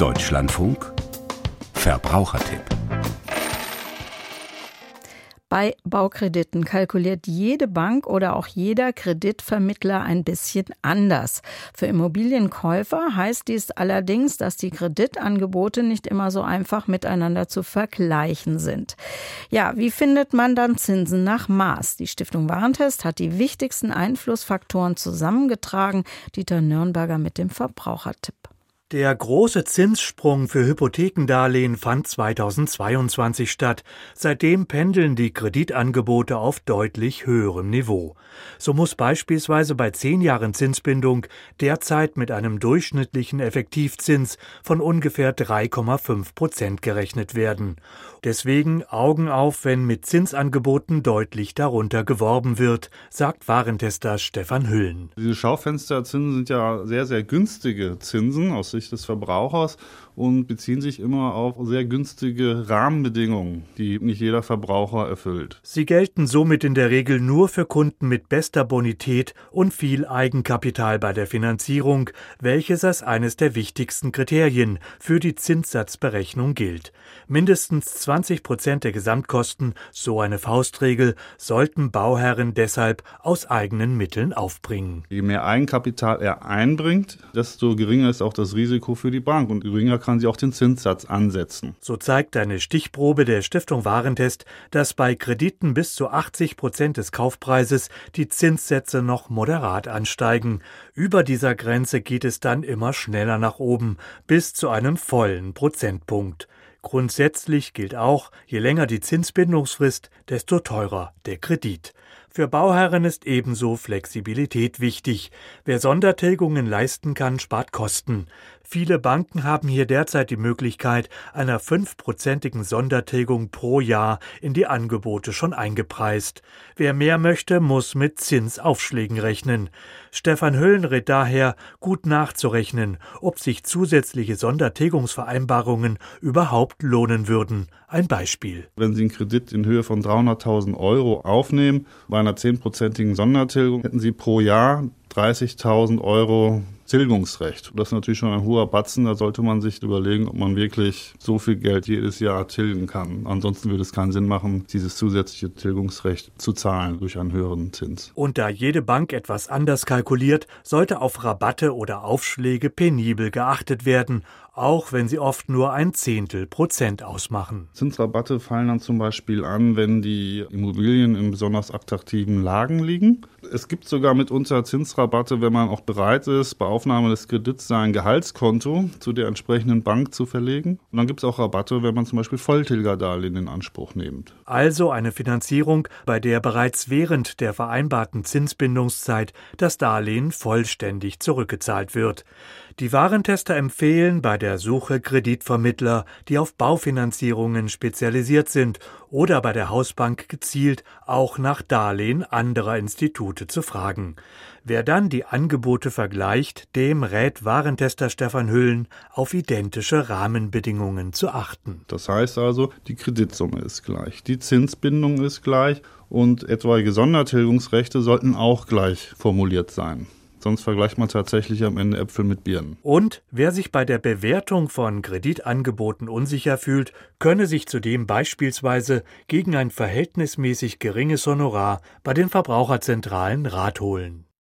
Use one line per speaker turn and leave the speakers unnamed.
Deutschlandfunk Verbrauchertipp
bei Baukrediten kalkuliert jede Bank oder auch jeder Kreditvermittler ein bisschen anders. Für Immobilienkäufer heißt dies allerdings, dass die Kreditangebote nicht immer so einfach miteinander zu vergleichen sind. Ja, wie findet man dann Zinsen nach Maß? Die Stiftung Warentest hat die wichtigsten Einflussfaktoren zusammengetragen. Dieter Nürnberger mit dem Verbrauchertipp.
Der große Zinssprung für Hypothekendarlehen fand 2022 statt. Seitdem pendeln die Kreditangebote auf deutlich höherem Niveau. So muss beispielsweise bei zehn Jahren Zinsbindung derzeit mit einem durchschnittlichen Effektivzins von ungefähr 3,5 Prozent gerechnet werden. Deswegen Augen auf, wenn mit Zinsangeboten deutlich darunter geworben wird, sagt Warentester Stefan Hüllen.
Diese Schaufensterzinsen sind ja sehr, sehr günstige Zinsen aus Sicht des Verbrauchers und beziehen sich immer auf sehr günstige Rahmenbedingungen, die nicht jeder Verbraucher erfüllt.
Sie gelten somit in der Regel nur für Kunden mit bester Bonität und viel Eigenkapital bei der Finanzierung, welches als eines der wichtigsten Kriterien für die Zinssatzberechnung gilt. Mindestens 20 Prozent der Gesamtkosten, so eine Faustregel, sollten Bauherren deshalb aus eigenen Mitteln aufbringen.
Je mehr Eigenkapital er einbringt, desto geringer ist auch das Risiko für die Bank und geringer kann sie auch den Zinssatz ansetzen.
So zeigt eine Stichprobe der Stiftung Warentest, dass bei Krediten bis zu 80 Prozent des Kaufpreises die Zinssätze noch moderat ansteigen. Über dieser Grenze geht es dann immer schneller nach oben, bis zu einem vollen Prozentpunkt. Grundsätzlich gilt auch, je länger die Zinsbindungsfrist, desto teurer der Kredit. Für Bauherren ist ebenso Flexibilität wichtig. Wer Sondertilgungen leisten kann, spart Kosten. Viele Banken haben hier derzeit die Möglichkeit einer fünfprozentigen Sondertilgung pro Jahr in die Angebote schon eingepreist. Wer mehr möchte, muss mit Zinsaufschlägen rechnen. Stefan Hüllen rät daher, gut nachzurechnen, ob sich zusätzliche Sondertilgungsvereinbarungen überhaupt lohnen würden. Ein Beispiel.
Wenn Sie einen Kredit in Höhe von 300.000 Euro aufnehmen, bei einer zehnprozentigen Sondertilgung hätten Sie pro Jahr 30.000 Euro Tilgungsrecht. Das ist natürlich schon ein hoher Batzen. Da sollte man sich überlegen, ob man wirklich so viel Geld jedes Jahr tilgen kann. Ansonsten würde es keinen Sinn machen, dieses zusätzliche Tilgungsrecht zu zahlen durch einen höheren Zins.
Und da jede Bank etwas anders kalkuliert, sollte auf Rabatte oder Aufschläge penibel geachtet werden, auch wenn sie oft nur ein Zehntel Prozent ausmachen.
Zinsrabatte fallen dann zum Beispiel an, wenn die Immobilien in besonders attraktiven Lagen liegen. Es gibt sogar mitunter Zinsrabatte, wenn man auch bereit ist, bei Aufnahme des Kredits sein Gehaltskonto zu der entsprechenden Bank zu verlegen. Und dann gibt es auch Rabatte, wenn man zum Beispiel Volltilgerdarlehen in Anspruch nimmt.
Also eine Finanzierung, bei der bereits während der vereinbarten Zinsbindungszeit das Darlehen vollständig zurückgezahlt wird. Die Warentester empfehlen bei der Suche Kreditvermittler, die auf Baufinanzierungen spezialisiert sind oder bei der Hausbank gezielt auch nach Darlehen anderer Institute zu fragen. Wer dann die Angebote vergleicht, dem rät Warentester Stefan Hüllen, auf identische Rahmenbedingungen zu achten.
Das heißt also, die Kreditsumme ist gleich, die Zinsbindung ist gleich und etwaige Sondertilgungsrechte sollten auch gleich formuliert sein. Sonst vergleicht man tatsächlich am Ende Äpfel mit Birnen.
Und wer sich bei der Bewertung von Kreditangeboten unsicher fühlt, könne sich zudem beispielsweise gegen ein verhältnismäßig geringes Honorar bei den Verbraucherzentralen Rat holen.